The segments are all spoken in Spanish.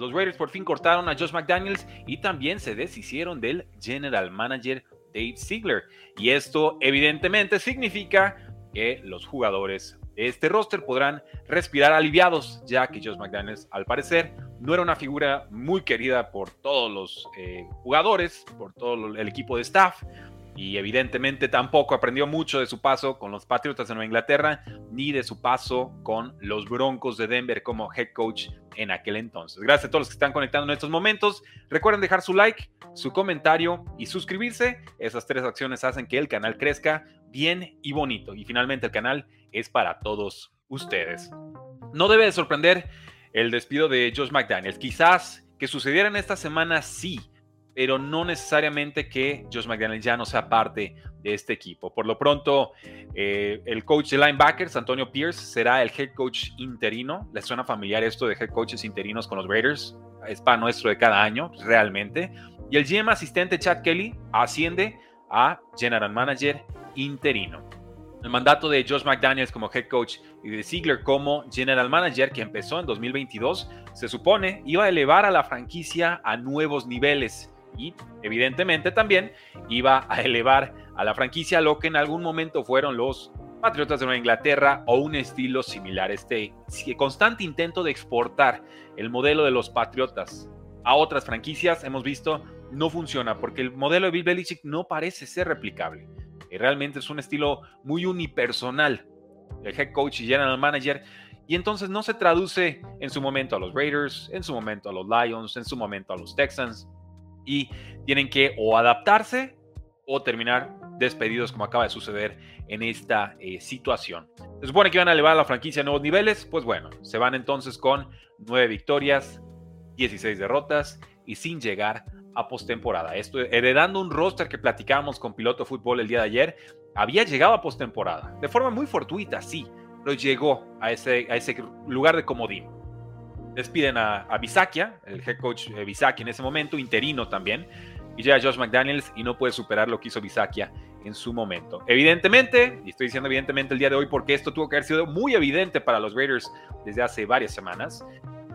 Los Raiders por fin cortaron a Josh McDaniels y también se deshicieron del general manager Dave Ziegler. Y esto evidentemente significa que los jugadores de este roster podrán respirar aliviados, ya que Josh McDaniels al parecer no era una figura muy querida por todos los eh, jugadores, por todo el equipo de staff y evidentemente tampoco aprendió mucho de su paso con los Patriotas de Nueva Inglaterra ni de su paso con los Broncos de Denver como head coach en aquel entonces. Gracias a todos los que están conectando en estos momentos. Recuerden dejar su like, su comentario y suscribirse. Esas tres acciones hacen que el canal crezca bien y bonito. Y finalmente el canal es para todos ustedes. No debe de sorprender el despido de Josh McDaniels. Quizás que sucediera en esta semana sí pero no necesariamente que Josh McDaniels ya no sea parte de este equipo. Por lo pronto, eh, el coach de linebackers, Antonio Pierce, será el head coach interino. ¿Les suena familiar esto de head coaches interinos con los Raiders? Es para nuestro de cada año, realmente. Y el GM asistente Chad Kelly asciende a General Manager interino. El mandato de Josh McDaniels como head coach y de Ziegler como general manager, que empezó en 2022, se supone iba a elevar a la franquicia a nuevos niveles y evidentemente también iba a elevar a la franquicia lo que en algún momento fueron los Patriotas de Nueva Inglaterra o un estilo similar. Este constante intento de exportar el modelo de los Patriotas a otras franquicias, hemos visto, no funciona porque el modelo de Bill Belichick no parece ser replicable. Y realmente es un estilo muy unipersonal. El head coach y general manager y entonces no se traduce en su momento a los Raiders, en su momento a los Lions, en su momento a los Texans y tienen que o adaptarse o terminar despedidos como acaba de suceder en esta eh, situación. Se supone que van a elevar la franquicia a nuevos niveles, pues bueno, se van entonces con nueve victorias, 16 derrotas y sin llegar a postemporada. Esto heredando un roster que platicábamos con Piloto Fútbol el día de ayer, había llegado a postemporada, de forma muy fortuita, sí, pero llegó a ese, a ese lugar de comodín despiden a, a Bisakia, el head coach de Bisakia en ese momento, interino también, y llega Josh McDaniels y no puede superar lo que hizo Bisakia en su momento. Evidentemente, y estoy diciendo evidentemente el día de hoy porque esto tuvo que haber sido muy evidente para los Raiders desde hace varias semanas.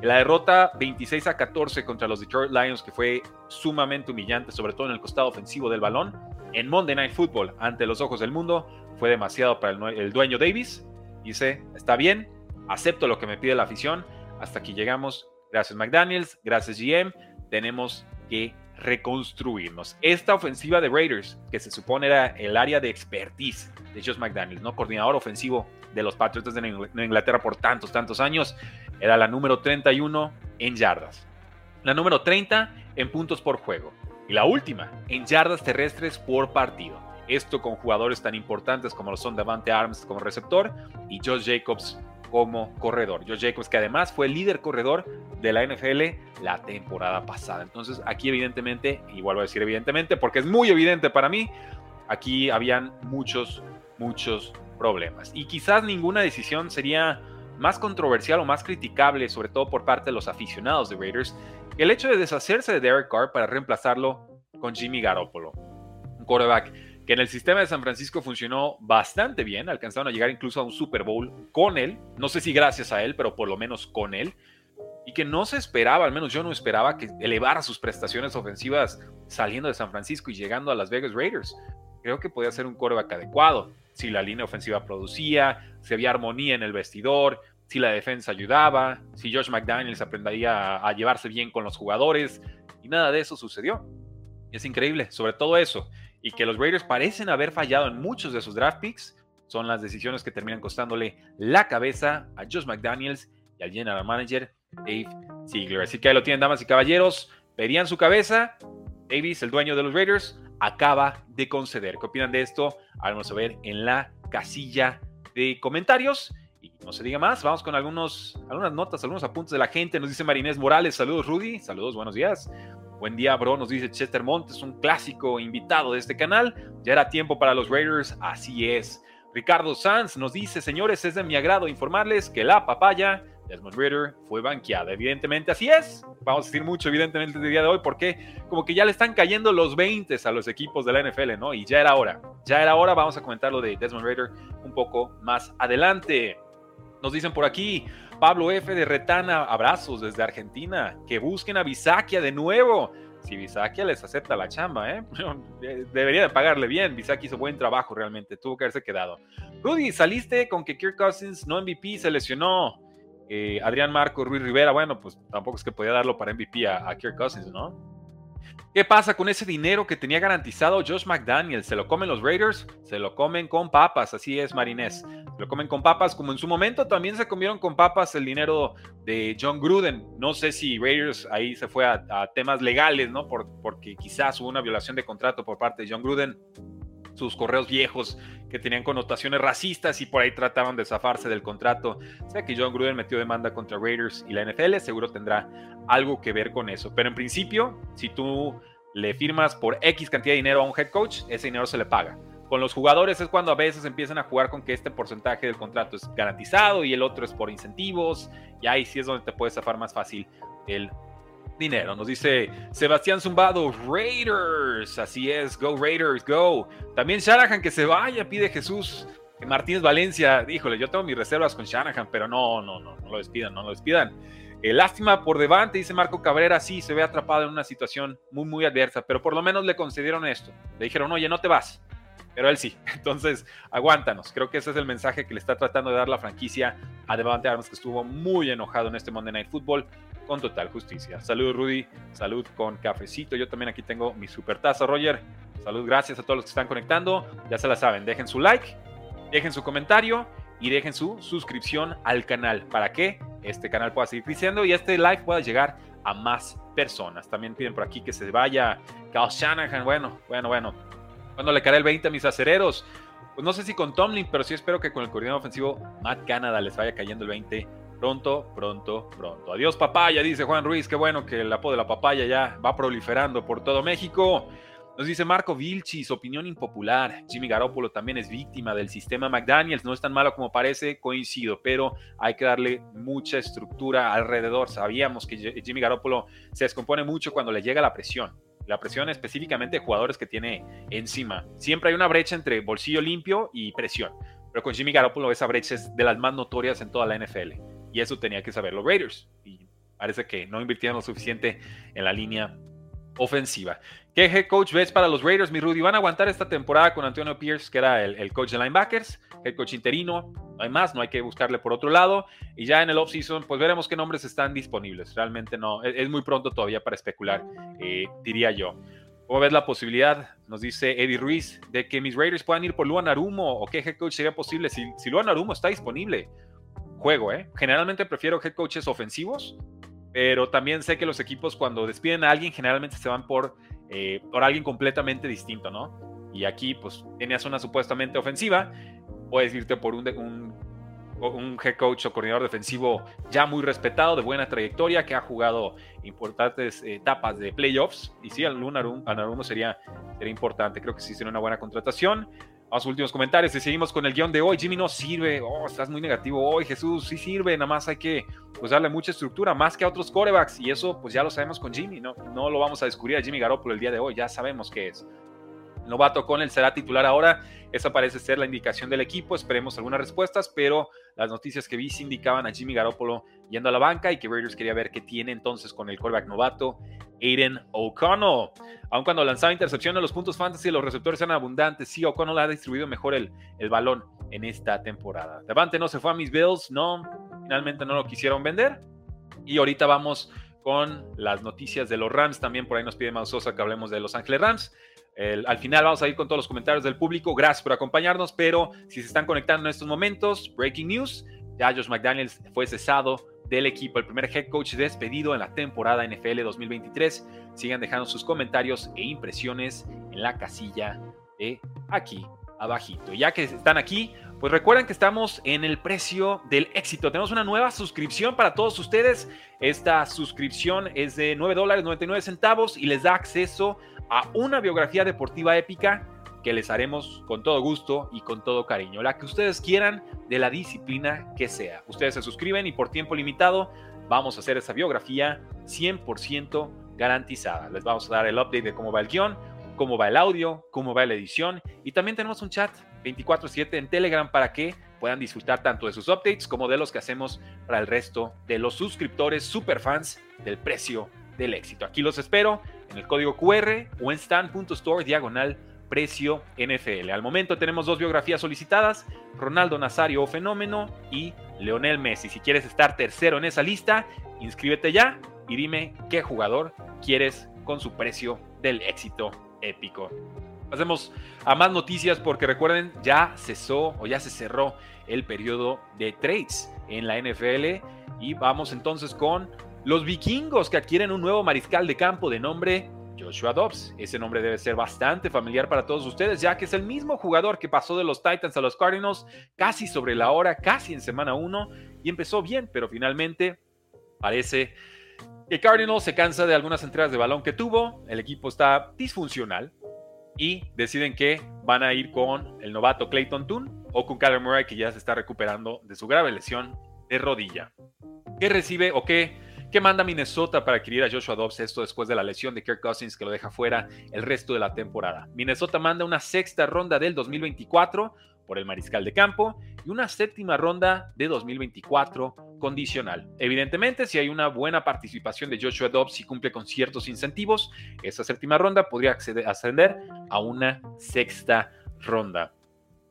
La derrota 26 a 14 contra los Detroit Lions, que fue sumamente humillante, sobre todo en el costado ofensivo del balón, en Monday Night Football, ante los ojos del mundo, fue demasiado para el, el dueño Davis. Dice, está bien, acepto lo que me pide la afición, hasta aquí llegamos. Gracias McDaniels, gracias GM. Tenemos que reconstruirnos. Esta ofensiva de Raiders, que se supone era el área de expertise de Josh McDaniels, ¿no? coordinador ofensivo de los Patriots de Inglaterra por tantos, tantos años, era la número 31 en yardas, la número 30 en puntos por juego y la última en yardas terrestres por partido. Esto con jugadores tan importantes como lo son Davante Arms como receptor y Josh Jacobs como corredor. Josh Jacobs, que además fue el líder corredor de la NFL la temporada pasada. Entonces, aquí evidentemente, y vuelvo a decir evidentemente, porque es muy evidente para mí, aquí habían muchos, muchos problemas. Y quizás ninguna decisión sería más controversial o más criticable, sobre todo por parte de los aficionados de Raiders, el hecho de deshacerse de Derek Carr para reemplazarlo con Jimmy Garoppolo, un quarterback que en el sistema de San Francisco funcionó bastante bien, alcanzaron a llegar incluso a un Super Bowl con él, no sé si gracias a él, pero por lo menos con él, y que no se esperaba, al menos yo no esperaba que elevara sus prestaciones ofensivas saliendo de San Francisco y llegando a Las Vegas Raiders. Creo que podía ser un coreback adecuado, si la línea ofensiva producía, si había armonía en el vestidor, si la defensa ayudaba, si Josh McDaniels aprendería a, a llevarse bien con los jugadores, y nada de eso sucedió. Es increíble, sobre todo eso y que los Raiders parecen haber fallado en muchos de sus draft picks, son las decisiones que terminan costándole la cabeza a Josh McDaniels y al general manager Dave Ziegler. Así que ahí lo tienen, damas y caballeros. Verían su cabeza. Davis, el dueño de los Raiders, acaba de conceder. ¿Qué opinan de esto? Vamos a ver en la casilla de comentarios. Y no se diga más, vamos con algunos, algunas notas, algunos apuntes de la gente. Nos dice Marinés Morales, saludos Rudy, saludos, buenos días. Buen día, bro, nos dice Chester Montes, un clásico invitado de este canal. Ya era tiempo para los Raiders, así es. Ricardo Sanz nos dice, señores, es de mi agrado informarles que la papaya Desmond Ritter fue banqueada. Evidentemente, así es. Vamos a decir mucho, evidentemente, el día de hoy, porque como que ya le están cayendo los 20 a los equipos de la NFL, ¿no? Y ya era hora. Ya era hora. Vamos a comentar lo de Desmond Ritter un poco más adelante. Nos dicen por aquí, Pablo F. de Retana, abrazos desde Argentina, que busquen a Bisakia de nuevo. Si Bisakia les acepta la chamba, ¿eh? debería de pagarle bien. Bisakia hizo buen trabajo realmente, tuvo que haberse quedado. Rudy, saliste con que Kirk Cousins no MVP, se lesionó. Eh, Adrián Marco, Ruiz Rivera, bueno, pues tampoco es que podía darlo para MVP a, a Kirk Cousins, ¿no? ¿Qué pasa con ese dinero que tenía garantizado Josh McDaniel? ¿Se lo comen los Raiders? Se lo comen con papas, así es, Marinés. Se lo comen con papas, como en su momento también se comieron con papas el dinero de John Gruden. No sé si Raiders ahí se fue a, temas legales, ¿no? Por, porque quizás hubo una violación de contrato por parte de John Gruden sus correos viejos que tenían connotaciones racistas y por ahí trataban de zafarse del contrato. O sea que John Gruden metió demanda contra Raiders y la NFL, seguro tendrá algo que ver con eso. Pero en principio, si tú le firmas por X cantidad de dinero a un head coach, ese dinero se le paga. Con los jugadores es cuando a veces empiezan a jugar con que este porcentaje del contrato es garantizado y el otro es por incentivos, y ahí sí es donde te puedes zafar más fácil el dinero. Nos dice Sebastián Zumbado, Raiders. Así es, go Raiders, go. También Shanahan que se vaya, pide Jesús. Martínez Valencia, híjole, yo tengo mis reservas con Shanahan, pero no, no, no, no lo despidan, no lo despidan. Eh, lástima por Devante, dice Marco Cabrera, sí, se ve atrapado en una situación muy, muy adversa, pero por lo menos le concedieron esto. Le dijeron, oye, no te vas, pero él sí. Entonces, aguántanos. Creo que ese es el mensaje que le está tratando de dar la franquicia a Devante Armas, que estuvo muy enojado en este Monday Night Football con total justicia. Salud, Rudy. Salud con cafecito. Yo también aquí tengo mi super taza, Roger. Salud, gracias a todos los que están conectando. Ya se la saben, dejen su like, dejen su comentario y dejen su suscripción al canal para que este canal pueda seguir creciendo y este live pueda llegar a más personas. También piden por aquí que se vaya Kyle Shanahan. Bueno, bueno, bueno. Cuando le caerá el 20 a mis acereros? Pues no sé si con Tomlin, pero sí espero que con el coordinador ofensivo Matt Canada les vaya cayendo el 20 pronto, pronto, pronto. Adiós papaya, dice Juan Ruiz. Qué bueno que el apodo de la papaya ya va proliferando por todo México. Nos dice Marco Vilchis, opinión impopular. Jimmy Garoppolo también es víctima del sistema McDaniels. No es tan malo como parece, coincido, pero hay que darle mucha estructura alrededor. Sabíamos que Jimmy Garoppolo se descompone mucho cuando le llega la presión. La presión específicamente de jugadores que tiene encima. Siempre hay una brecha entre bolsillo limpio y presión. Pero con Jimmy Garoppolo esa brecha es de las más notorias en toda la NFL. Y eso tenía que saber los Raiders. Y parece que no invirtieron lo suficiente en la línea ofensiva. ¿Qué head coach ves para los Raiders, mi Rudy? ¿Van a aguantar esta temporada con Antonio Pierce, que era el, coach de linebackers, head coach interino? No hay más, no hay que buscarle por otro lado. Y ya en el offseason, pues veremos qué nombres están disponibles. Realmente no, es, muy pronto todavía para especular, eh, diría yo. ¿Cómo ves la posibilidad, nos dice Eddie Ruiz, de que mis Raiders puedan ir por Luan Arumo? ¿O qué head coach sería posible si, si Luan Arumo está disponible? Juego, ¿eh? Generalmente prefiero head coaches ofensivos, pero también sé que los equipos cuando despiden a alguien generalmente se van por, eh, por alguien completamente distinto, ¿no? Y aquí pues tenías una supuestamente ofensiva, puedes irte por un, un, un, head coach o coordinador defensivo ya muy respetado, de buena trayectoria, que ha jugado importantes etapas de playoffs. Y sí, Anarumo sería, sería importante, creo que sí sería una buena contratación. A sus últimos comentarios y seguimos con el guion de hoy. Jimmy no sirve, oh, estás muy negativo hoy, Jesús, sí sirve, nada más hay que pues, darle mucha estructura, más que a otros corebacks, y eso pues ya lo sabemos con Jimmy, no, no lo vamos a descubrir a Jimmy Garoppolo el día de hoy, ya sabemos qué es. Novato con él será titular ahora. Esa parece ser la indicación del equipo. Esperemos algunas respuestas, pero las noticias que vi sí indicaban a Jimmy Garoppolo yendo a la banca y que Raiders quería ver qué tiene entonces con el quarterback novato Aiden O'Connell. Aun cuando lanzaba intercepción los puntos fantasy, los receptores eran abundantes. Sí, O'Connell ha distribuido mejor el, el balón en esta temporada. Devante no se fue a mis Bills, no, finalmente no lo quisieron vender. Y ahorita vamos con las noticias de los Rams. También por ahí nos pide Mausosa que hablemos de Los Ángeles Rams al final vamos a ir con todos los comentarios del público. Gracias por acompañarnos, pero si se están conectando en estos momentos, breaking news, ya Josh McDaniels fue cesado del equipo, el primer head coach despedido en la temporada NFL 2023. Sigan dejando sus comentarios e impresiones en la casilla de aquí abajito. Ya que están aquí, pues recuerden que estamos en el precio del éxito. Tenemos una nueva suscripción para todos ustedes. Esta suscripción es de 9 dólares 99 centavos y les da acceso a una biografía deportiva épica que les haremos con todo gusto y con todo cariño. La que ustedes quieran de la disciplina que sea. Ustedes se suscriben y por tiempo limitado vamos a hacer esa biografía 100% garantizada. Les vamos a dar el update de cómo va el guion, cómo va el audio, cómo va la edición y también tenemos un chat 24/7 en Telegram para que puedan disfrutar tanto de sus updates como de los que hacemos para el resto de los suscriptores superfans del precio del éxito. Aquí los espero en el código QR o en stand.store diagonal precio NFL. Al momento tenemos dos biografías solicitadas, Ronaldo Nazario Fenómeno y Leonel Messi. Si quieres estar tercero en esa lista, inscríbete ya y dime qué jugador quieres con su precio del éxito épico. Pasemos a más noticias porque recuerden, ya cesó o ya se cerró el periodo de trades en la NFL y vamos entonces con los vikingos que adquieren un nuevo mariscal de campo de nombre Joshua Dobbs. Ese nombre debe ser bastante familiar para todos ustedes, ya que es el mismo jugador que pasó de los Titans a los Cardinals casi sobre la hora, casi en semana 1, y empezó bien, pero finalmente parece que Cardinals se cansa de algunas entregas de balón que tuvo, el equipo está disfuncional y deciden que van a ir con el novato Clayton Toon o con Kyler Murray que ya se está recuperando de su grave lesión de rodilla. ¿Qué recibe o qué ¿Qué manda Minnesota para adquirir a Joshua Dobbs? Esto después de la lesión de Kirk Cousins que lo deja fuera el resto de la temporada. Minnesota manda una sexta ronda del 2024 por el mariscal de campo y una séptima ronda de 2024 condicional. Evidentemente, si hay una buena participación de Joshua Dobbs y cumple con ciertos incentivos, esa séptima ronda podría ascender a una sexta ronda.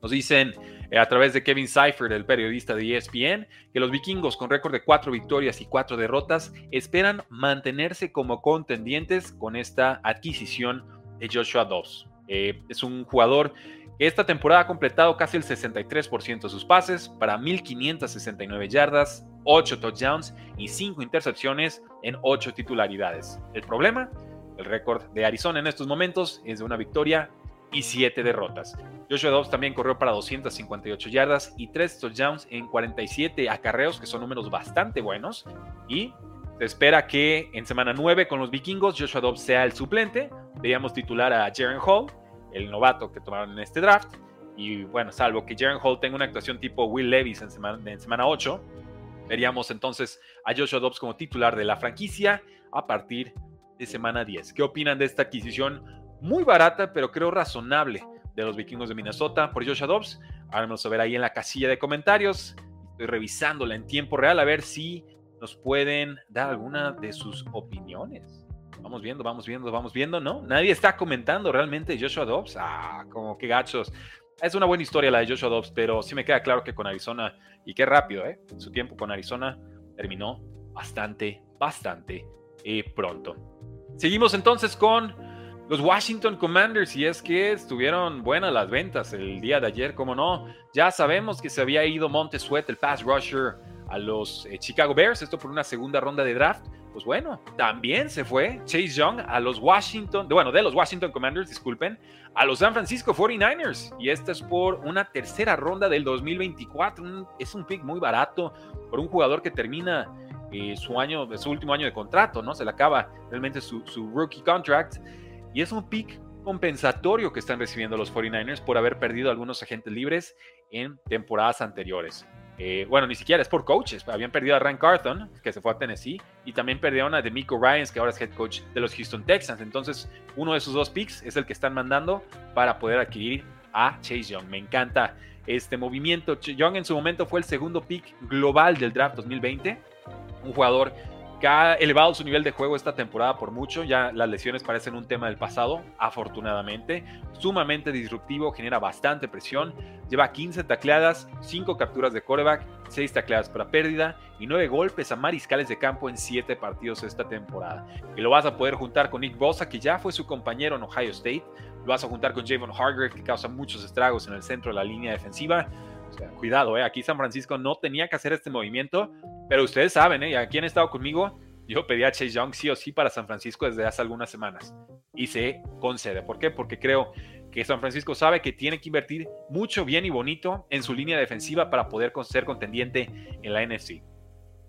Nos dicen eh, a través de Kevin Seifert, el periodista de ESPN, que los vikingos con récord de cuatro victorias y cuatro derrotas esperan mantenerse como contendientes con esta adquisición de Joshua Dobbs. Eh, es un jugador que esta temporada ha completado casi el 63% de sus pases para 1.569 yardas, 8 touchdowns y 5 intercepciones en 8 titularidades. El problema, el récord de Arizona en estos momentos es de una victoria y 7 derrotas. Joshua Dobbs también corrió para 258 yardas y 3 touchdowns en 47 acarreos, que son números bastante buenos. Y se espera que en semana 9 con los vikingos Joshua Dobbs sea el suplente. Veíamos titular a Jaren Hall, el novato que tomaron en este draft. Y bueno, salvo que Jaren Hall tenga una actuación tipo Will Levis en semana, en semana 8, veríamos entonces a Joshua Dobbs como titular de la franquicia a partir de semana 10. ¿Qué opinan de esta adquisición? Muy barata, pero creo razonable de los vikingos de Minnesota por Joshua Dobbs. Vamos a ver ahí en la casilla de comentarios. Estoy revisándola en tiempo real a ver si nos pueden dar alguna de sus opiniones. Vamos viendo, vamos viendo, vamos viendo, ¿no? Nadie está comentando realmente Joshua Dobbs. Ah, como que gachos. Es una buena historia la de Joshua Dobbs, pero sí me queda claro que con Arizona, y qué rápido, ¿eh? Su tiempo con Arizona terminó bastante, bastante eh, pronto. Seguimos entonces con los Washington Commanders, y es que estuvieron buenas las ventas el día de ayer, como no. Ya sabemos que se había ido Sweat, el pass rusher, a los eh, Chicago Bears, esto por una segunda ronda de draft. Pues bueno, también se fue Chase Young a los Washington, bueno, de los Washington Commanders, disculpen, a los San Francisco 49ers. Y esta es por una tercera ronda del 2024. es un pick muy barato por un jugador que termina eh, su año, su último año de contrato, ¿no? Se le acaba realmente su rookie contract. Y es un pick compensatorio que están recibiendo los 49ers por haber perdido algunos agentes libres en temporadas anteriores. Eh, bueno, ni siquiera es por coaches. Habían perdido a Ryan Carthon, que se fue a Tennessee, y también perdieron a Demico Ryans, que ahora es head coach de los Houston Texans. Entonces, uno de esos dos picks es el que están mandando para poder adquirir a Chase Young. Me encanta este movimiento. Young en su momento fue el segundo pick global del draft 2020. Un jugador que ha elevado su nivel de juego esta temporada por mucho. Ya las lesiones parecen un tema del pasado, afortunadamente. Sumamente disruptivo, genera bastante presión. Lleva 15 tacleadas, 5 capturas de coreback, 6 tacleadas para pérdida y 9 golpes a mariscales de campo en 7 partidos esta temporada. Y lo vas a poder juntar con Nick Bosa, que ya fue su compañero en Ohio State. Lo vas a juntar con Javon Hargrave, que causa muchos estragos en el centro de la línea defensiva cuidado, ¿eh? aquí San Francisco no tenía que hacer este movimiento, pero ustedes saben, ¿eh? aquí han estado conmigo, yo pedí a Chase Young sí o sí para San Francisco desde hace algunas semanas y se concede. ¿Por qué? Porque creo que San Francisco sabe que tiene que invertir mucho bien y bonito en su línea defensiva para poder ser contendiente en la NFC.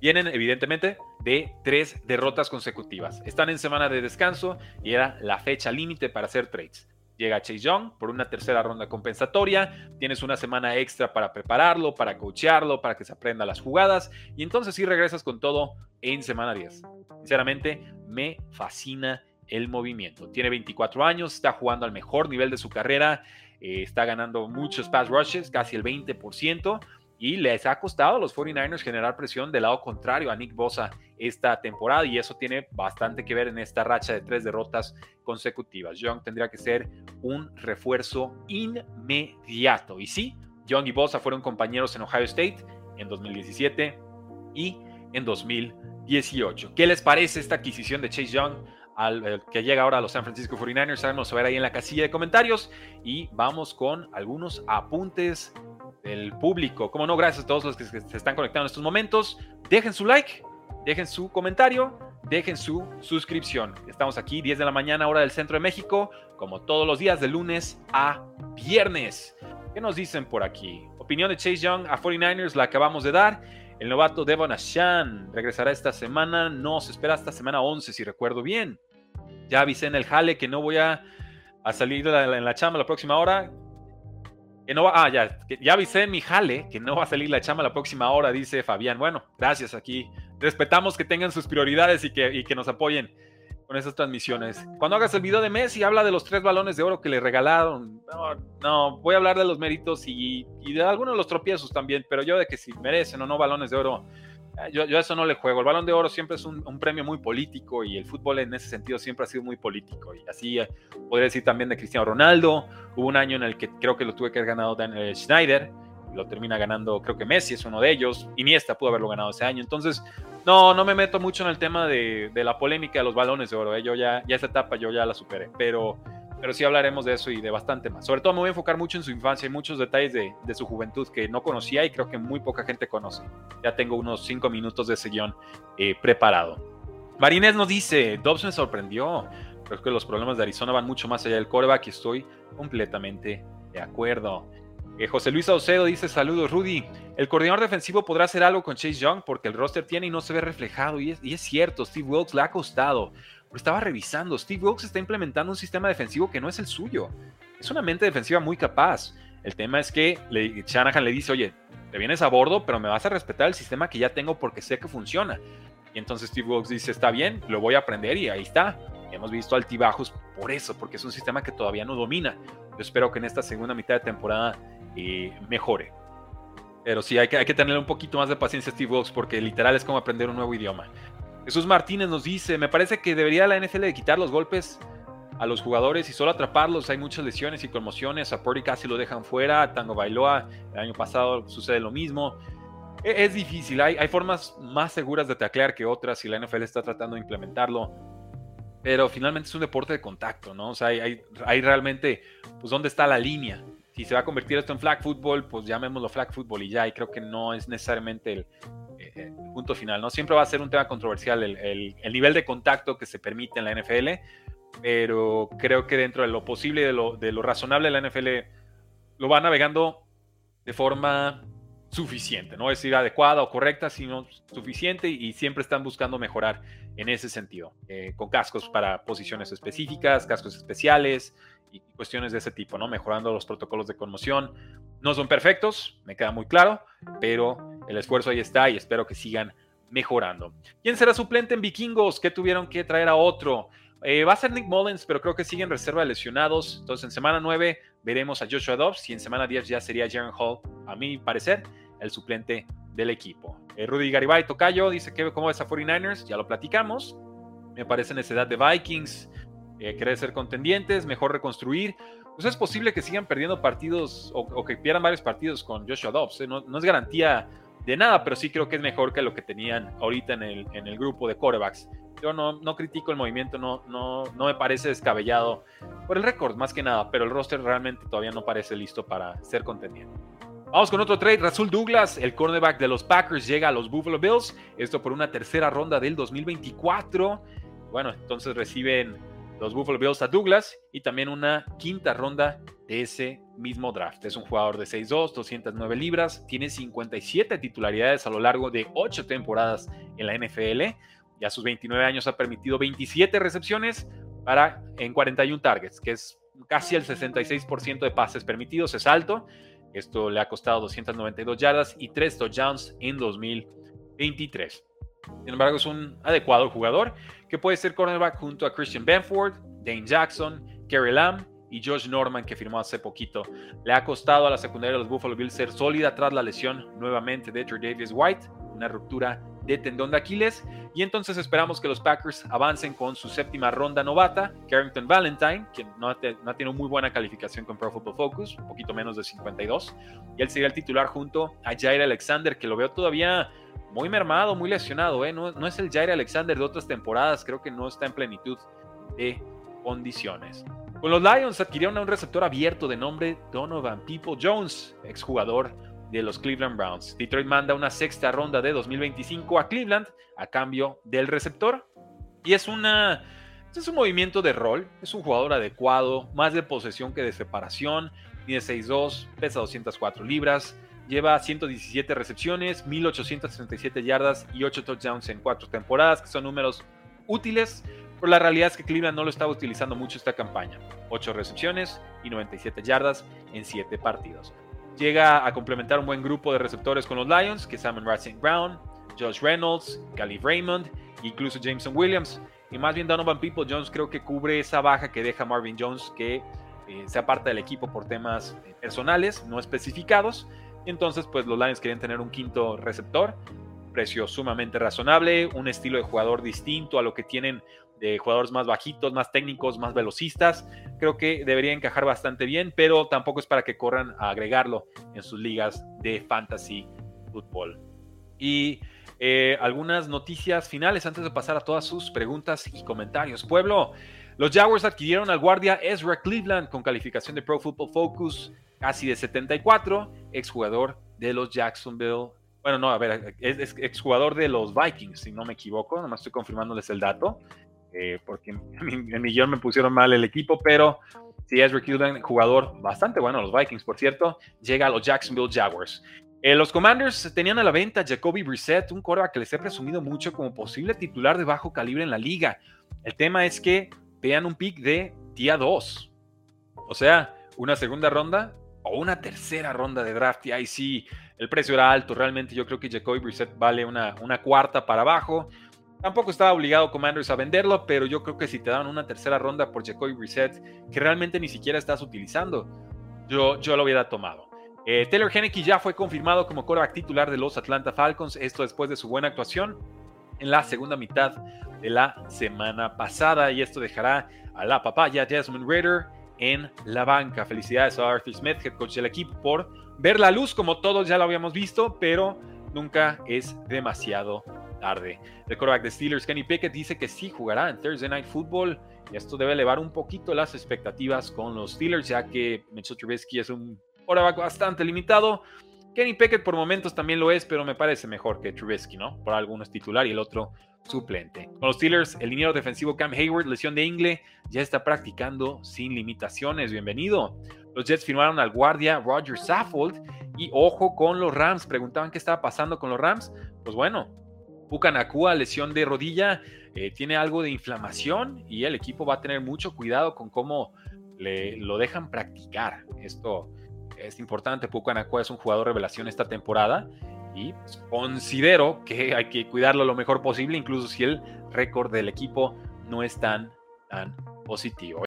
Vienen evidentemente de tres derrotas consecutivas. Están en semana de descanso y era la fecha límite para hacer trades. Llega Chase Young por una tercera ronda compensatoria, tienes una semana extra para prepararlo, para coachearlo, para que se aprenda las jugadas y entonces sí regresas con todo en semana 10. Sinceramente, me fascina el movimiento. Tiene 24 años, está jugando al mejor nivel de su carrera, eh, está ganando muchos pass rushes, casi el 20%, y les ha costado a los 49ers generar presión del lado contrario a Nick Bosa esta temporada y eso tiene bastante que ver en esta racha de tres derrotas consecutivas. Young tendría que ser un refuerzo inmediato. Y sí, Young y Bosa fueron compañeros en Ohio State en 2017 y en 2018. ¿Qué les parece esta adquisición de Chase Young? Al, eh, que llega ahora a los San Francisco 49ers, háganos saber ahí en la casilla de comentarios y vamos con algunos apuntes del público. Como no, gracias a todos los que se están conectando en estos momentos. Dejen su like, dejen su comentario, dejen su suscripción. Estamos aquí 10 de la mañana, hora del centro de México, como todos los días de lunes a viernes. ¿Qué nos dicen por aquí? Opinión de Chase Young a 49ers, la acabamos de dar. El novato Devon Ashan regresará esta semana, no se espera hasta semana 11, si recuerdo bien. Ya avisé en el jale que no voy a, salir en la chamba la próxima hora. Que no va, ah, ya, ya avisé mi jale que no va a salir la chamba la próxima hora, dice Fabián. Bueno, gracias aquí. Respetamos que tengan sus prioridades y que, y que nos apoyen con esas transmisiones. Cuando hagas el video de Messi, habla de los tres balones de oro que le regalaron. No, voy a hablar de los méritos y, y, de algunos de los tropiezos también, pero yo de que si merecen o no balones de oro, eh, yo, yo eso no le juego. El balón de oro siempre es un, premio muy político y el fútbol en ese sentido siempre ha sido muy político. Y así eh, podría decir también de Cristiano Ronaldo. Hubo un año en el que creo que lo tuve que haber ganado Dan eh, Schneider. Lo termina ganando, creo que Messi es uno de ellos. Iniesta pudo haberlo ganado ese año. Entonces, no, no me meto mucho en el tema de, la polémica de los balones de oro. Yo ya, ya esa etapa yo ya la superé. Pero pero sí hablaremos de eso y de bastante más. Sobre todo me voy a enfocar mucho en su infancia y muchos detalles de, su juventud que no conocía y creo que muy poca gente conoce. Ya tengo unos cinco minutos de ese guion eh, preparado. Marinés nos dice, Dobbs me sorprendió. Creo que los problemas de Arizona van mucho más allá del coreback y estoy completamente de acuerdo. Eh, José Luis Aucedo dice, saludos Rudy. El coordinador defensivo podrá hacer algo con Chase Young porque el roster tiene y no se ve reflejado. Y es, y es cierto, Steve Wilkes le ha costado estaba revisando, Steve Wilkes está implementando un sistema defensivo que no es el suyo. Es una mente defensiva muy capaz. El tema es que Shanahan le dice, oye, te vienes a bordo, pero me vas a respetar el sistema que ya tengo porque sé que funciona. Y entonces Steve Wilkes dice, está bien, lo voy a aprender y ahí está. Hemos visto altibajos por eso, porque es un sistema que todavía no domina. Yo espero que en esta segunda mitad de temporada eh, mejore. Pero sí, hay que, hay que tener un poquito más de paciencia Steve Wilkes porque literal es como aprender un nuevo idioma. Jesús Martínez nos dice, me parece que debería la NFL de quitar los golpes a los jugadores y solo atraparlos. Hay muchas lesiones y conmociones. A Purdy casi lo dejan fuera. Tango Bailoa, el año pasado sucede lo mismo. E, es, difícil. Hay, formas más seguras de taclear que otras y la NFL está tratando de implementarlo. Pero finalmente es un deporte de contacto, ¿no? O sea, hay, hay, realmente, pues, ¿dónde está la línea? Si se va a convertir esto en flag football, pues llamémoslo flag football y ya. Y creo que no es necesariamente el, el punto final, ¿no? Siempre va a ser un tema controversial el, nivel de contacto que se permite en la NFL, pero creo que dentro de lo posible, de lo, de lo razonable, la NFL lo va navegando de forma suficiente, no es decir adecuada o correcta, sino suficiente y siempre están buscando mejorar en ese sentido, eh, con cascos para posiciones específicas, cascos especiales y cuestiones de ese tipo, ¿no? Mejorando los protocolos de conmoción. No son perfectos, me queda muy claro, pero el esfuerzo ahí está y espero que sigan mejorando. ¿Quién será suplente en Vikingos? ¿Qué tuvieron que traer a otro? Eh, va a ser Nick Mullins, pero creo que siguen reserva de lesionados. Entonces en semana 9 veremos a Joshua Dobbs y en semana 10 ya sería Jaren Hall, a mi parecer, el suplente del equipo. Eh, Rudy Garibay Tocayo dice que cómo es a 49ers, ya lo platicamos. Me parece necesidad de Vikings, eh, querer ser contendientes, mejor reconstruir. Pues es posible que sigan perdiendo partidos o, que pierdan varios partidos con Joshua Dobbs. No, no es garantía de nada, pero sí creo que es mejor que lo que tenían ahorita en el, en el grupo de corebacks. Yo no, no critico el movimiento, no, no, no me parece descabellado por el récord, más que nada, pero el roster realmente todavía no parece listo para ser contendiente. Vamos con otro trade. Rasul Douglas, el cornerback de los Packers, llega a los Buffalo Bills. Esto por una tercera ronda del 2024. Bueno, entonces reciben los Buffalo Bills a Douglas y también una quinta ronda de ese mismo draft. Es un jugador de 6'2, 209 libras, tiene 57 titularidades a lo largo de 8 temporadas en la NFL. Ya a sus 29 años ha permitido 27 recepciones para, en 41 targets, que es casi el 66% de pases permitidos, es alto. Esto le ha costado 292 yardas y 3 touchdowns en 2023. Sin embargo, es un adecuado jugador que puede ser cornerback junto a Christian Benford, Dane Jackson, Kerry Lamb y Josh Norman, que firmó hace poquito. Le ha costado a la secundaria de los Buffalo Bills ser sólida tras la lesión nuevamente de Davis White, una ruptura de tendón de Aquiles. Y entonces esperamos que los Packers avancen con su séptima ronda novata, Carrington Valentine, que no ha, no tenido muy buena calificación con Pro Football Focus, un poquito menos de 52. Y él sería el titular junto a Jair Alexander, que lo veo todavía muy mermado, muy lesionado. ¿eh? No es el Jair Alexander de otras temporadas, creo que no está en plenitud de condiciones. Con los Lions adquirieron a un receptor abierto de nombre Donovan People Jones, exjugador de los Cleveland Browns. Detroit manda una sexta ronda de 2025 a Cleveland a cambio del receptor. Y es una es un movimiento de rol, es un jugador adecuado, más de posesión que de separación, tiene 6'2, pesa 204 libras, lleva 117 recepciones, 1867 yardas y 8 touchdowns en 4 temporadas, que son números útiles, pero la realidad es que Cleveland no lo estaba utilizando mucho esta campaña. 8 recepciones y 97 yardas en 7 partidos. Llega a complementar un buen grupo de receptores con los Lions, que es Simon Racing Brown, Josh Reynolds, Caleb Raymond, incluso Jameson Williams. Y más bien Donovan People Jones creo que cubre esa baja que deja Marvin Jones, que eh, se aparta del equipo por temas eh, personales, no especificados. Entonces, pues los Lions querían tener un quinto receptor, precio sumamente razonable, un estilo de jugador distinto a lo que tienen de jugadores más bajitos, más técnicos, más velocistas. Creo que debería encajar bastante bien, pero tampoco es para que corran a agregarlo en sus ligas de fantasy fútbol. Y eh, algunas noticias finales antes de pasar a todas sus preguntas y comentarios. Pueblo, los Jaguars adquirieron al guardia Ezra Cleveland con calificación de Pro Football Focus casi de 74, exjugador de los Jacksonville. Bueno, no, a ver, es, exjugador de los Vikings, si no me equivoco, nomás estoy confirmándoles el dato. Eh, porque en mi, guion me pusieron mal el equipo, pero sí, Ezra Cleveland, jugador bastante bueno, los Vikings, por cierto, llega a los Jacksonville Jaguars. Eh, los Commanders tenían a la venta Jacoby Brissett, un coreback que les he presumido mucho como posible titular de bajo calibre en la liga. El tema es que vean un pick de día 2. O sea, una segunda ronda o una tercera ronda de draft. Y ahí sí, el precio era alto. Realmente yo creo que Jacoby Brissett vale una, una cuarta para abajo. Tampoco estaba obligado Commanders a venderlo, pero yo creo que si te dan una tercera ronda por Jacoby Brissett, que realmente ni siquiera estás utilizando, yo, yo lo hubiera tomado. Eh, Taylor Henneke ya fue confirmado como quarterback titular de los Atlanta Falcons, esto después de su buena actuación en la segunda mitad de la semana pasada, y esto dejará a la papaya Jasmine Ritter en la banca. Felicidades a Arthur Smith, head coach del equipo, por ver la luz como todos ya lo habíamos visto, pero nunca es demasiado tarde. El quarterback de Steelers, Kenny Pickett, dice que sí jugará en Thursday Night Football y esto debe elevar un poquito las expectativas con los Steelers, ya que Mitchell Trubisky es un quarterback bastante limitado. Kenny Pickett por momentos también lo es, pero me parece mejor que Trubisky, ¿no? Por algunos titular y el otro suplente. Con los Steelers, el liniero defensivo Cam Hayward, lesión de ingle, ya está practicando sin limitaciones. Bienvenido. Los Jets firmaron al guardia Roger Saffold y ojo con los Rams. Preguntaban qué estaba pasando con los Rams. Pues bueno, Pucanacua, lesión de rodilla, eh, tiene algo de inflamación y el equipo va a tener mucho cuidado con cómo le, lo dejan practicar. Esto es importante. Pucanacua es un jugador revelación esta temporada y pues, considero que hay que cuidarlo lo mejor posible, incluso si el récord del equipo no es tan, tan positivo.